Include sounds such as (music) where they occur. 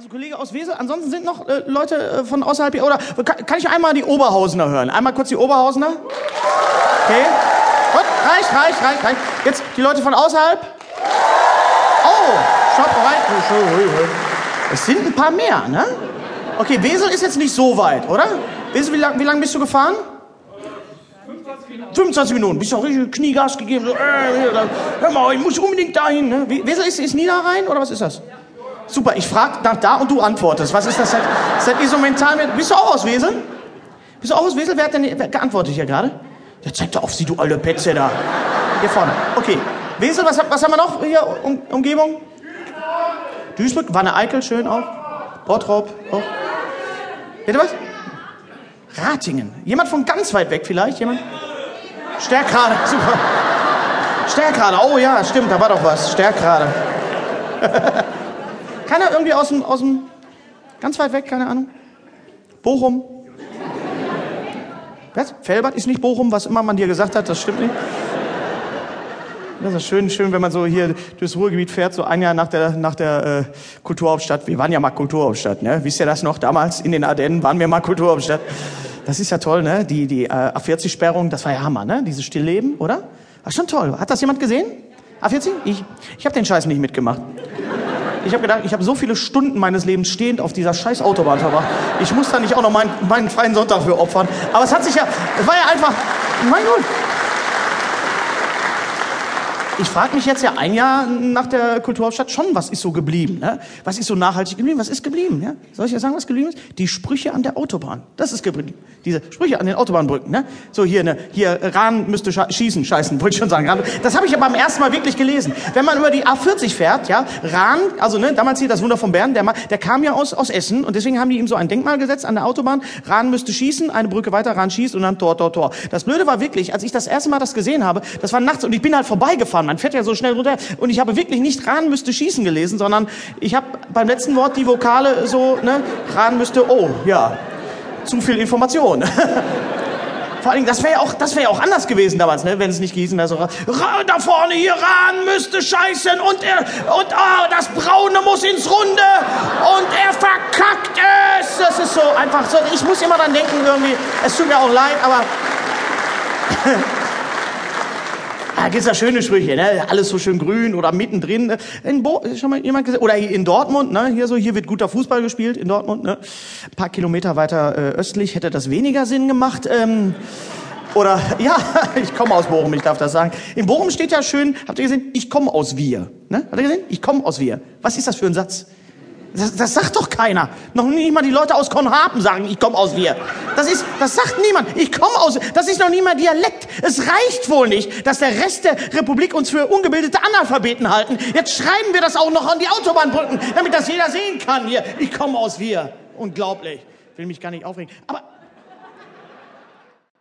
Also Kollege aus Wesel, ansonsten sind noch äh, Leute äh, von außerhalb hier, oder kann, kann ich einmal die Oberhausener hören? Einmal kurz die Oberhausener. Okay. Gut, reicht, reicht, reicht, reicht. Jetzt die Leute von außerhalb. Oh, schaut rein. Es sind ein paar mehr, ne? Okay, Wesel ist jetzt nicht so weit, oder? Wesel, wie lange wie lang bist du gefahren? 25 Minuten. Bist du auch richtig Kniegas gegeben? So, äh, hör mal, ich muss unbedingt dahin. Ne? Wesel ist, ist Niederrhein oder was ist das? Super, ich frage nach da und du antwortest. Was ist das? Seit, seit ihr so mental mit. Bist du auch aus Wesel? Bist du auch aus Wesel? Wer hat denn wer geantwortet hier gerade? Ja, zeig doch auf sie, du alte Petze da. Hier vorne. Okay. Wesel, was, was haben wir noch hier? Um, Umgebung? Duisburg, Wanne Eickel, schön auch. Bottrop auch. Bitte was? Ratingen. Jemand von ganz weit weg vielleicht? Jemand? Stärkrade, (laughs) super. Stärkrade, oh ja, stimmt, da war doch was. Stärkrade. (laughs) Keiner irgendwie aus dem, aus dem, ganz weit weg, keine Ahnung. Bochum. Was? Felbert ist nicht Bochum, was immer man dir gesagt hat, das stimmt nicht. Das ist schön, schön, wenn man so hier durchs Ruhrgebiet fährt, so ein Jahr nach der, nach der äh, Kulturhauptstadt. Wir waren ja mal Kulturhauptstadt, ne? Wisst ihr das noch? Damals in den Ardennen waren wir mal Kulturhauptstadt. Das ist ja toll, ne? Die, die äh, A40-Sperrung, das war ja Hammer, ne? Dieses Stillleben, oder? War schon toll. Hat das jemand gesehen? A40? Ich, ich habe den Scheiß nicht mitgemacht. Ich habe gedacht, ich habe so viele Stunden meines Lebens stehend auf dieser scheiß Autobahn verbracht. Ich muss da nicht auch noch meinen, meinen freien Sonntag für opfern. Aber es hat sich ja, es war ja einfach, mein Gott. Ich frage mich jetzt ja ein Jahr nach der Kulturhauptstadt schon, was ist so geblieben? Ne? Was ist so nachhaltig geblieben? Was ist geblieben? Ja? Soll ich ja sagen, was geblieben ist? Die Sprüche an der Autobahn. Das ist geblieben. Diese Sprüche an den Autobahnbrücken. Ne? So hier, ne, hier Rahn müsste schießen, scheißen, wollte ich schon sagen. Das habe ich aber beim ersten Mal wirklich gelesen. Wenn man über die A40 fährt, ja, Rahn, also ne, damals hier das Wunder von Bern, der, der kam ja aus, aus Essen und deswegen haben die ihm so ein Denkmal gesetzt an der Autobahn. Rahn müsste schießen, eine Brücke weiter, Rahn schießt und dann Tor, Tor, Tor. Das Blöde war wirklich, als ich das erste Mal das gesehen habe, das war nachts und ich bin halt vorbeigefahren. Man fährt ja so schnell runter und ich habe wirklich nicht Rahn müsste schießen gelesen, sondern ich habe beim letzten Wort die Vokale so, ne, Rahn müsste, oh, ja, zu viel Information. (laughs) Vor allem, das wäre ja auch, das wäre ja auch anders gewesen damals, ne, wenn es nicht gießen wäre. So, da vorne hier ran müsste scheißen und er und oh, das Braune muss ins Runde und er verkackt es. Das ist so einfach so. Ich muss immer dran denken irgendwie. Es tut mir auch leid, aber (laughs) Da gibt's ja schöne Sprüche, ne? Alles so schön grün oder mittendrin. Ne? In Bo schon mal jemand gesagt? Oder in Dortmund, ne? Hier so, hier wird guter Fußball gespielt in Dortmund, ne? Ein paar Kilometer weiter äh, östlich hätte das weniger Sinn gemacht. Ähm, oder (laughs) ja, ich komme aus Bochum, ich darf das sagen. In Bochum steht ja schön, habt ihr gesehen? Ich komme aus Wir. Ne? Habt ihr gesehen? Ich komme aus Wir. Was ist das für ein Satz? Das, das sagt doch keiner. Noch nicht mal die Leute aus Konhapen sagen, ich komme aus wir. Das ist, das sagt niemand. Ich komme aus, das ist noch nie mal Dialekt. Es reicht wohl nicht, dass der Rest der Republik uns für ungebildete Analphabeten halten. Jetzt schreiben wir das auch noch an die Autobahnbrücken, damit das jeder sehen kann hier. Ich komme aus wir. Unglaublich. Will mich gar nicht aufregen. Aber